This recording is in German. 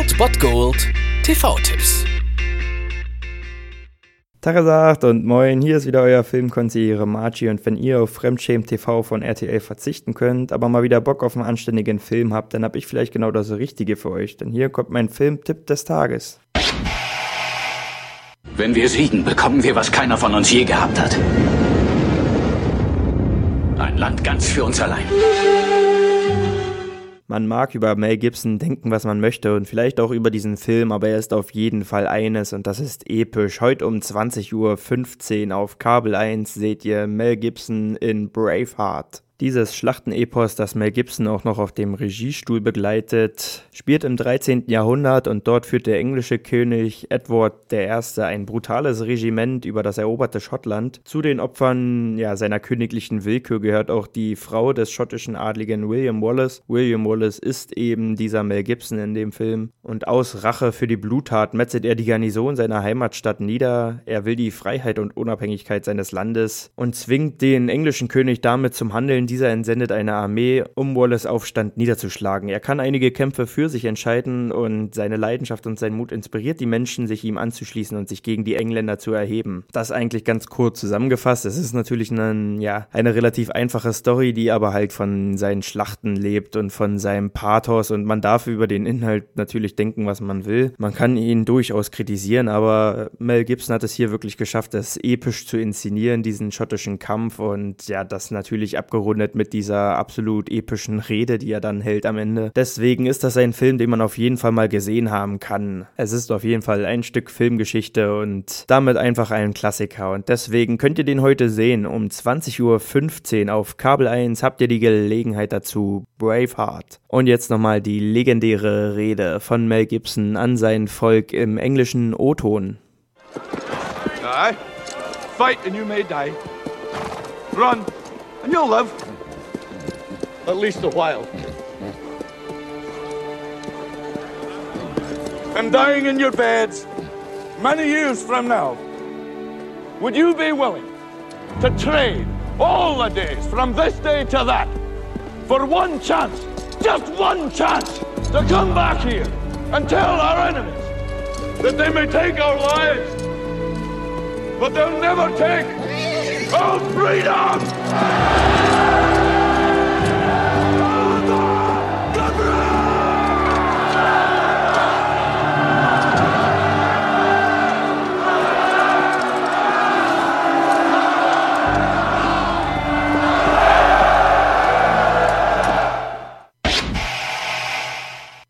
Old Bot Gold TV-Tipps. Tagesacht und moin, hier ist wieder euer Filmkonsigliere Margie und wenn ihr auf Fremdschämen TV von RTL verzichten könnt, aber mal wieder Bock auf einen anständigen Film habt, dann hab ich vielleicht genau das Richtige für euch, denn hier kommt mein Filmtipp des Tages. Wenn wir siegen, bekommen wir, was keiner von uns je gehabt hat. Ein Land ganz für uns allein. Man mag über Mel Gibson denken, was man möchte und vielleicht auch über diesen Film, aber er ist auf jeden Fall eines und das ist episch. Heute um 20.15 Uhr auf Kabel 1 seht ihr Mel Gibson in Braveheart. Dieses Schlachtenepos, das Mel Gibson auch noch auf dem Regiestuhl begleitet, spielt im 13. Jahrhundert und dort führt der englische König Edward I. ein brutales Regiment über das eroberte Schottland. Zu den Opfern ja, seiner königlichen Willkür gehört auch die Frau des schottischen Adligen William Wallace. William Wallace ist eben dieser Mel Gibson in dem Film. Und aus Rache für die Bluttat metzelt er die Garnison seiner Heimatstadt nieder. Er will die Freiheit und Unabhängigkeit seines Landes und zwingt den englischen König damit zum Handeln dieser entsendet eine Armee, um Wallace Aufstand niederzuschlagen. Er kann einige Kämpfe für sich entscheiden und seine Leidenschaft und sein Mut inspiriert die Menschen, sich ihm anzuschließen und sich gegen die Engländer zu erheben. Das eigentlich ganz kurz zusammengefasst. Es ist natürlich eine, ja, eine relativ einfache Story, die aber halt von seinen Schlachten lebt und von seinem Pathos und man darf über den Inhalt natürlich denken, was man will. Man kann ihn durchaus kritisieren, aber Mel Gibson hat es hier wirklich geschafft, das episch zu inszenieren, diesen schottischen Kampf und ja, das natürlich abgerundet abgerundet mit dieser absolut epischen Rede, die er dann hält am Ende. Deswegen ist das ein Film, den man auf jeden Fall mal gesehen haben kann. Es ist auf jeden Fall ein Stück Filmgeschichte und damit einfach ein Klassiker. Und deswegen könnt ihr den heute sehen. Um 20.15 Uhr auf Kabel 1 habt ihr die Gelegenheit dazu. Braveheart. Und jetzt nochmal die legendäre Rede von Mel Gibson an sein Volk im englischen O-Ton. Fight and you may die. Run and you'll live. At least a while. And dying in your beds many years from now, would you be willing to trade all the days from this day to that for one chance, just one chance, to come back here and tell our enemies that they may take our lives, but they'll never take of freedom!